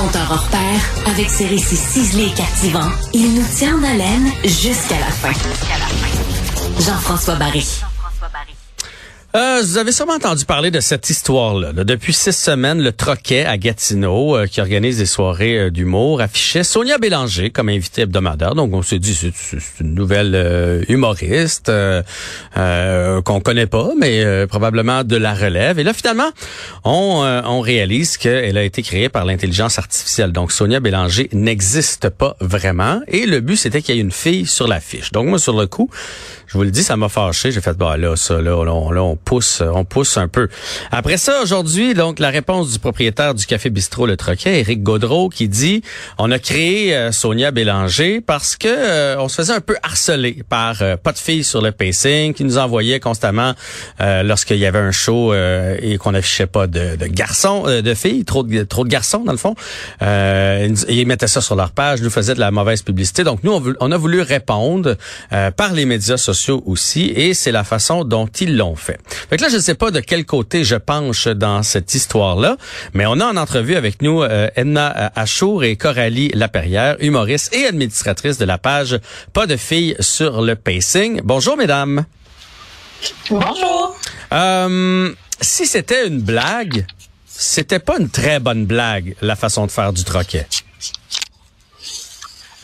Hors avec ses récits ciselés et captivants, il nous tient en haleine jusqu'à la fin. Jean-François Barry. Euh, vous avez sûrement entendu parler de cette histoire-là. Depuis six semaines, le Troquet à Gatineau, euh, qui organise des soirées euh, d'humour, affichait Sonia Bélanger comme invitée hebdomadaire. Donc, on s'est dit, c'est une nouvelle euh, humoriste qu'on connaît pas, mais probablement de la relève. Et là, finalement, on, on réalise qu'elle a été créée par l'intelligence artificielle. Donc, Sonia Bélanger n'existe pas vraiment. Et le but, c'était qu'il y ait une fille sur l'affiche. Donc, moi, sur le coup, je vous le dis, ça m'a fâché. J'ai fait, bah là, ça, là, on, là, on pousse, on pousse un peu. Après ça, aujourd'hui, donc, la réponse du propriétaire du Café Bistrot Le Troquet, Éric Gaudreau, qui dit, on a créé euh, Sonia Bélanger parce que euh, on se faisait un peu harceler par euh, pas de filles sur le pacing, qui nous envoyaient constamment lorsqu'il y avait un show et qu'on affichait pas de, de garçons, de filles, trop de, trop de garçons dans le fond. ils mettaient ça sur leur page, nous faisaient de la mauvaise publicité. Donc, nous, on, on a voulu répondre par les médias sociaux aussi, et c'est la façon dont ils l'ont fait. Fait que là, je ne sais pas de quel côté je penche dans cette histoire-là, mais on a en entrevue avec nous euh, Edna Achour et Coralie Laperrière, humoriste et administratrice de la page Pas de filles sur le pacing. Bonjour, mesdames. Bonjour. Euh, si c'était une blague, c'était pas une très bonne blague, la façon de faire du troquet.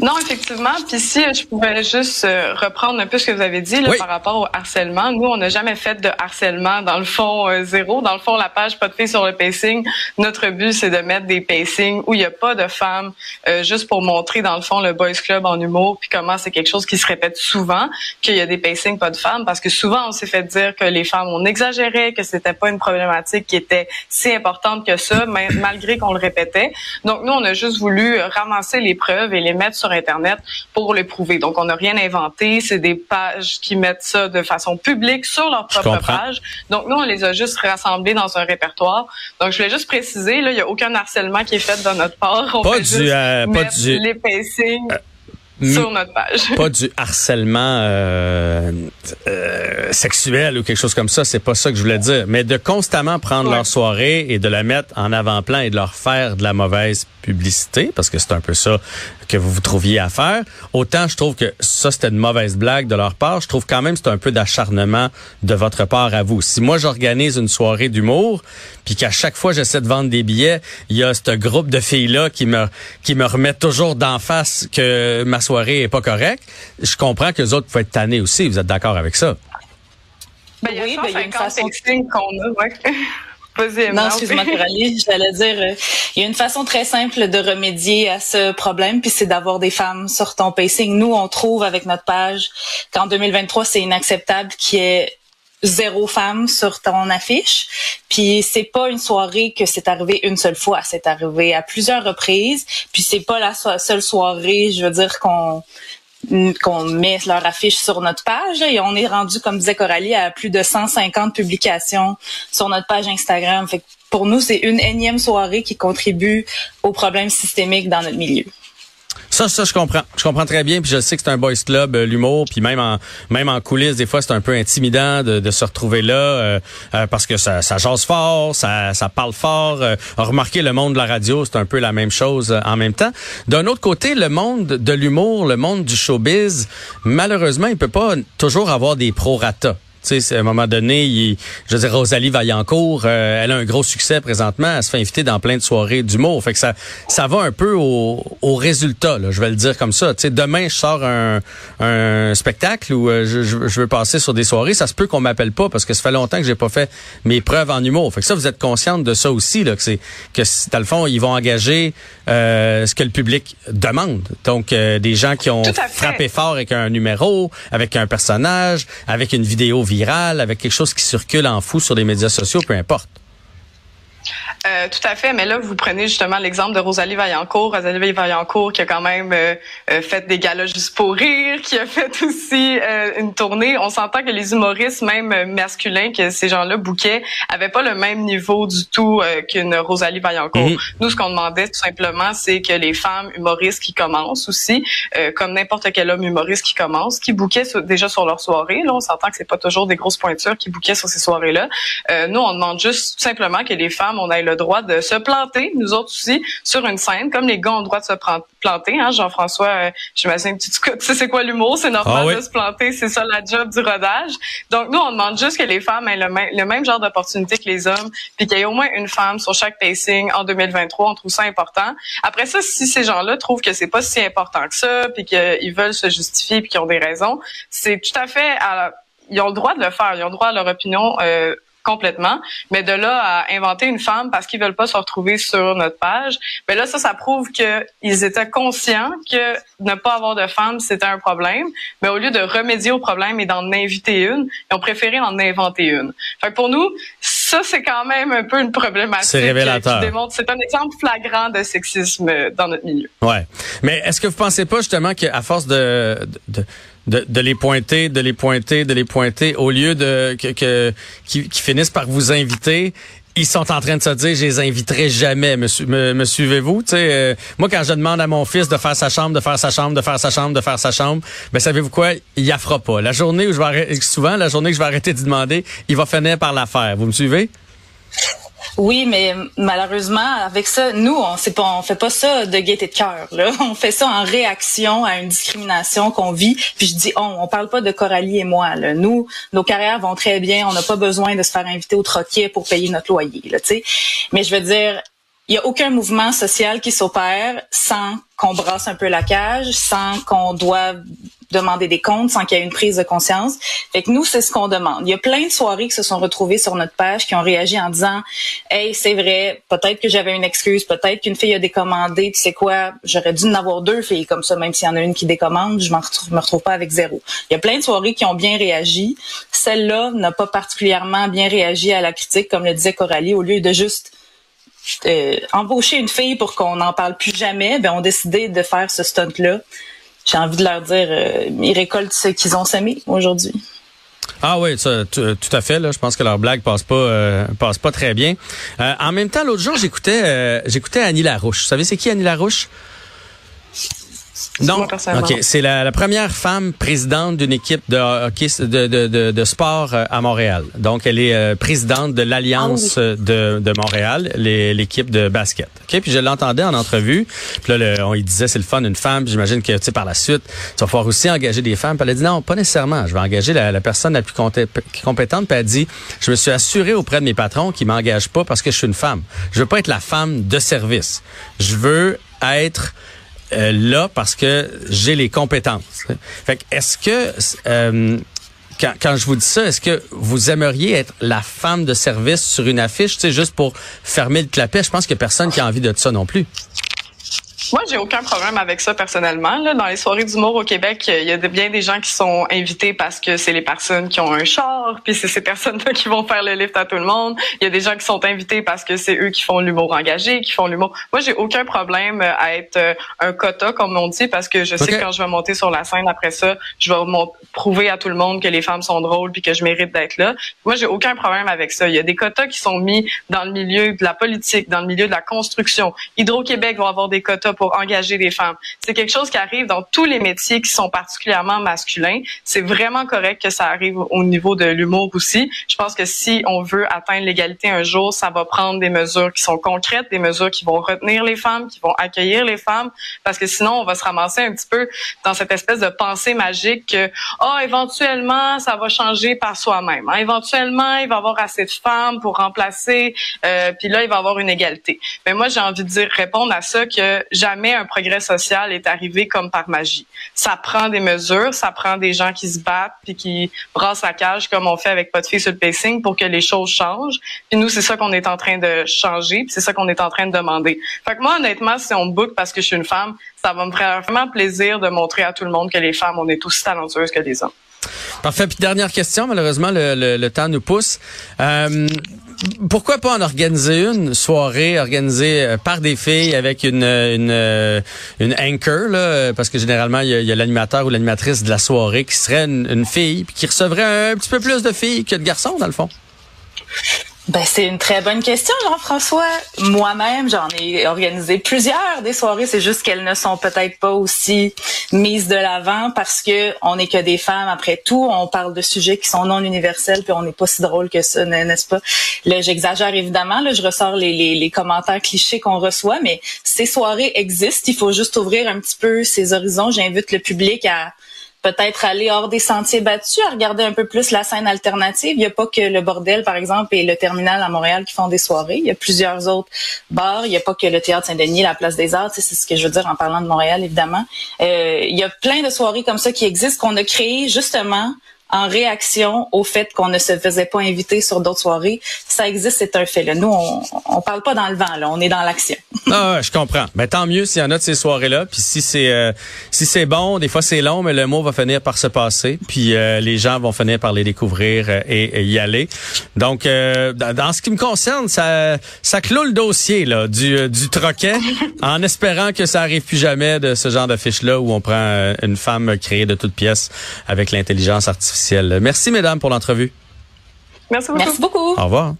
Non, effectivement. Puis si je pouvais juste euh, reprendre un peu ce que vous avez dit là, par rapport au harcèlement. Nous, on n'a jamais fait de harcèlement dans le fond euh, zéro. Dans le fond, la page pas de filles sur le pacing. Notre but, c'est de mettre des pacings où il n'y a pas de femmes, euh, juste pour montrer dans le fond le boys club en humour, puis comment c'est quelque chose qui se répète souvent, qu'il y a des pacings pas de femmes, parce que souvent on s'est fait dire que les femmes on exagérait, que c'était pas une problématique qui était si importante que ça, malgré qu'on le répétait. Donc nous, on a juste voulu ramasser les preuves et les mettre sur Internet pour le prouver. Donc, on n'a rien inventé. C'est des pages qui mettent ça de façon publique sur leur propre page. Donc, nous, on les a juste rassemblés dans un répertoire. Donc, je voulais juste préciser, là, il n'y a aucun harcèlement qui est fait de notre part. On pas du, euh, pas du... les pacings. Euh, sur notre page. Pas du harcèlement euh, euh, sexuel ou quelque chose comme ça, c'est pas ça que je voulais dire, mais de constamment prendre leur soirée et de la mettre en avant-plan et de leur faire de la mauvaise publicité, parce que c'est un peu ça que vous vous trouviez à faire. Autant je trouve que ça, c'était une mauvaise blague de leur part. Je trouve quand même c'est un peu d'acharnement de votre part à vous. Si moi, j'organise une soirée d'humour, puis qu'à chaque fois, j'essaie de vendre des billets, il y a ce groupe de filles-là qui me, qui me remettent toujours d'en face que ma soirée est pas correcte, je comprends que les autres peuvent être tannés aussi. Vous êtes d'accord avec ça? Ben, il y a, oui, ben, y a une façon qu'on a, ouais. Non, excuse-moi, Coralie, j'allais dire, euh, il y a une façon très simple de remédier à ce problème, puis c'est d'avoir des femmes sur ton pacing. Nous, on trouve avec notre page qu'en 2023, c'est inacceptable qu'il y ait zéro femme sur ton affiche. Puis c'est pas une soirée que c'est arrivé une seule fois, c'est arrivé à plusieurs reprises. Puis c'est pas la seule soirée, je veux dire qu'on qu'on met leur affiche sur notre page. Et on est rendu, comme disait Coralie, à plus de 150 publications sur notre page Instagram. Fait pour nous, c'est une énième soirée qui contribue aux problèmes systémiques dans notre milieu. Ça, ça, je comprends. Je comprends très bien. Puis je sais que c'est un boys club, euh, l'humour. Puis même en même en coulisses, des fois, c'est un peu intimidant de, se retrouver là euh, euh, parce que ça, ça jase fort, ça, ça parle fort. remarquez le monde de la radio, c'est un peu la même chose en même temps. D'un autre côté, le monde de l'humour, le monde du showbiz, malheureusement, il peut pas toujours avoir des prorata. Tu sais, à un moment donné, il, je veux dire, Rosalie Vaillancourt, euh, elle a un gros succès présentement. Elle se fait inviter dans plein de soirées d'humour. Fait que ça, ça va un peu au, au résultat, là, je vais le dire comme ça. Tu sais, demain, je sors un, un spectacle où euh, je, je, veux passer sur des soirées. Ça se peut qu'on m'appelle pas parce que ça fait longtemps que j'ai pas fait mes preuves en humour. Fait que ça, vous êtes consciente de ça aussi, là, que c'est que dans le fond, ils vont engager euh, ce que le public demande. Donc, des gens qui ont frappé fort avec un numéro, avec un personnage, avec une vidéo viral, avec quelque chose qui circule en fou sur les médias sociaux, peu importe. Euh, tout à fait, mais là, vous prenez justement l'exemple de Rosalie Vaillancourt. Rosalie Vaillancourt qui a quand même euh, euh, fait des galas juste pour rire, qui a fait aussi une tournée. On s'entend que les humoristes, même masculins, que ces gens-là bouquaient, avaient pas le même niveau du tout qu'une Rosalie Vaillancourt. Mhm. Nous, ce qu'on demandait tout simplement, c'est que les femmes humoristes qui commencent aussi, comme n'importe quel homme humoriste qui commence, qui bouquaient déjà sur leur soirée. Là, on s'entend que c'est pas toujours des grosses pointures qui bouquaient sur ces soirées-là. nous, on demande juste tout simplement que les femmes, on ait le le droit de se planter, nous autres aussi, sur une scène, comme les gars ont le droit de se planter. Hein, Jean-François, euh, j'imagine que tu, tu sais c'est quoi l'humour, c'est normal ah de se planter, c'est ça la job du rodage. Donc nous, on demande juste que les femmes aient le, le même genre d'opportunité que les hommes, puis qu'il y ait au moins une femme sur chaque pacing en 2023. On trouve ça important. Après ça, si ces gens-là trouvent que c'est pas si important que ça, puis qu'ils veulent se justifier, puis qu'ils ont des raisons, c'est tout à fait à ils ont le droit de le faire, ils ont le droit à leur opinion euh, complètement. Mais de là à inventer une femme parce qu'ils veulent pas se retrouver sur notre page, mais ben là ça, ça prouve qu'ils étaient conscients que ne pas avoir de femme c'était un problème. Mais au lieu de remédier au problème et d'en inviter une, ils ont préféré en inventer une. Fait pour nous, ça c'est quand même un peu une problématique. C'est révélateur. C'est un exemple flagrant de sexisme dans notre milieu. Ouais. Mais est-ce que vous pensez pas justement qu'à force de, de de, de, les pointer, de les pointer, de les pointer, au lieu de que, que qui, finissent par vous inviter. Ils sont en train de se dire, je les inviterai jamais. Me, me, suivez-vous? Tu sais, euh, moi quand je demande à mon fils de faire sa chambre, de faire sa chambre, de faire sa chambre, de faire sa chambre, ben savez-vous quoi? Il y fera pas. La journée où je vais arrêter, souvent la journée que je vais arrêter de demander, il va finir par la faire. Vous me suivez? Oui, mais malheureusement, avec ça, nous, on ne on fait pas ça de gaieté de cœur. Là, on fait ça en réaction à une discrimination qu'on vit. Puis je dis, on, on parle pas de Coralie et moi. Là. Nous, nos carrières vont très bien. On n'a pas besoin de se faire inviter au troquet pour payer notre loyer. Là, mais je veux dire, il n'y a aucun mouvement social qui s'opère sans qu'on brasse un peu la cage, sans qu'on doive demander des comptes sans qu'il y ait une prise de conscience. Fait que nous, c'est ce qu'on demande. Il y a plein de soirées qui se sont retrouvées sur notre page qui ont réagi en disant Hey, c'est vrai, peut-être que j'avais une excuse, peut-être qu'une fille a décommandé, tu sais quoi, j'aurais dû en avoir deux filles comme ça, même s'il y en a une qui décommande, je me retrouve pas avec zéro. Il y a plein de soirées qui ont bien réagi. Celle-là n'a pas particulièrement bien réagi à la critique, comme le disait Coralie, au lieu de juste euh, embaucher une fille pour qu'on n'en parle plus jamais, ben on a décidé de faire ce stunt-là j'ai envie de leur dire, euh, ils récoltent ce qu'ils ont semé aujourd'hui. Ah oui, ça, tout à fait. Je pense que leur blague passe pas euh, passe pas très bien. Euh, en même temps, l'autre jour, j'écoutais j'écoutais Annie Larouche. Vous savez c'est qui Annie Larouche? Non, ok. C'est la, première femme présidente d'une équipe de hockey de, de, de, sport euh, à Montréal. Donc, elle est euh, présidente de l'Alliance ah de, de Montréal, l'équipe de basket. Ok, puis je l'entendais en entrevue. Puis là, on lui disait c'est le fun une femme. J'imagine que tu sais par la suite, tu vas pouvoir aussi engager des femmes. Puis elle a dit non, pas nécessairement. Je vais engager la, personne la plus compétente. Puis elle a dit je me suis assuré auprès de mes patrons qu'ils m'engagent pas parce que je suis une femme. Je veux pas être la femme de service. Je veux être euh, là parce que j'ai les compétences. Fait est-ce que euh, quand, quand, je vous dis ça, est-ce que vous aimeriez être la femme de service sur une affiche, tu sais, juste pour fermer le clapet? Je pense qu'il n'y a personne qui a envie de ça non plus. Moi, j'ai aucun problème avec ça personnellement. Là, dans les soirées d'humour au Québec, il y a bien des gens qui sont invités parce que c'est les personnes qui ont un char, puis c'est ces personnes-là qui vont faire le lift à tout le monde. Il y a des gens qui sont invités parce que c'est eux qui font l'humour engagé, qui font l'humour. Moi, j'ai aucun problème à être euh, un quota, comme on dit, parce que je sais que quand je vais monter sur la scène après ça, je vais prouver à tout le monde que les femmes sont drôles puis que je mérite d'être là. Moi, j'ai aucun problème avec ça. Il y a des quotas qui sont mis dans le milieu de la politique, dans le milieu de la construction. Hydro-Québec va avoir des quotas pour engager des femmes. C'est quelque chose qui arrive dans tous les métiers qui sont particulièrement masculins. C'est vraiment correct que ça arrive au niveau de l'humour aussi. Je pense que si on veut atteindre l'égalité un jour, ça va prendre des mesures qui sont concrètes, des mesures qui vont retenir les femmes, qui vont accueillir les femmes, parce que sinon on va se ramasser un petit peu dans cette espèce de pensée magique que oh éventuellement ça va changer par soi-même. Hein. Éventuellement il va y avoir assez de femmes pour remplacer, euh, puis là il va y avoir une égalité. Mais moi j'ai envie de dire répondre à ça que jamais un progrès social est arrivé comme par magie. Ça prend des mesures, ça prend des gens qui se battent puis qui brassent la cage comme on fait avec Pas de filles sur le pacing pour que les choses changent. Puis nous, c'est ça qu'on est en train de changer, puis c'est ça qu'on est en train de demander. Fait que moi, honnêtement, si on me book parce que je suis une femme, ça va me faire vraiment plaisir de montrer à tout le monde que les femmes, on est aussi talentueuses que les hommes. Parfait. Puis dernière question, malheureusement, le, temps nous pousse. Euh, pourquoi pas en organiser une soirée organisée euh, par des filles avec une une, euh, une anchor là, parce que généralement il y a, l'animateur ou l'animatrice de la soirée qui serait une, fille puis qui recevrait un petit peu plus de filles que de garçons dans le fond? Ben, c'est une très bonne question, Jean-François. Moi-même, j'en ai organisé plusieurs des soirées. C'est juste qu'elles ne sont peut-être pas aussi mises de l'avant parce que on n'est que des femmes. Après tout, on parle de sujets qui sont non universels, puis on n'est pas si drôle que ça, n'est-ce pas? Là, j'exagère évidemment. Là, je ressors les, les, les commentaires clichés qu'on reçoit, mais ces soirées existent. Il faut juste ouvrir un petit peu ces horizons. J'invite le public à peut-être aller hors des sentiers battus, à regarder un peu plus la scène alternative. Il n'y a pas que le bordel, par exemple, et le terminal à Montréal qui font des soirées. Il y a plusieurs autres bars. Il n'y a pas que le Théâtre Saint-Denis, la Place des Arts. C'est ce que je veux dire en parlant de Montréal, évidemment. Euh, il y a plein de soirées comme ça qui existent, qu'on a créées justement en réaction au fait qu'on ne se faisait pas inviter sur d'autres soirées. Ça existe, c'est un fait. Là. Nous, on, on parle pas dans le vent, là, on est dans l'action. ah, je comprends. Mais tant mieux s'il y en a de ces soirées-là. Puis si c'est euh, si c'est bon, des fois c'est long, mais le mot va finir par se passer. Puis euh, les gens vont finir par les découvrir euh, et, y aller. Donc, dans ce qui me concerne, ça ça clôt le dossier là du du troquet, en espérant que ça arrive plus jamais de ce genre d'affiche-là où on prend une femme créée de toutes pièces avec l'intelligence artificielle Merci, mesdames, pour l'entrevue. Merci beaucoup. Merci beaucoup. Au revoir.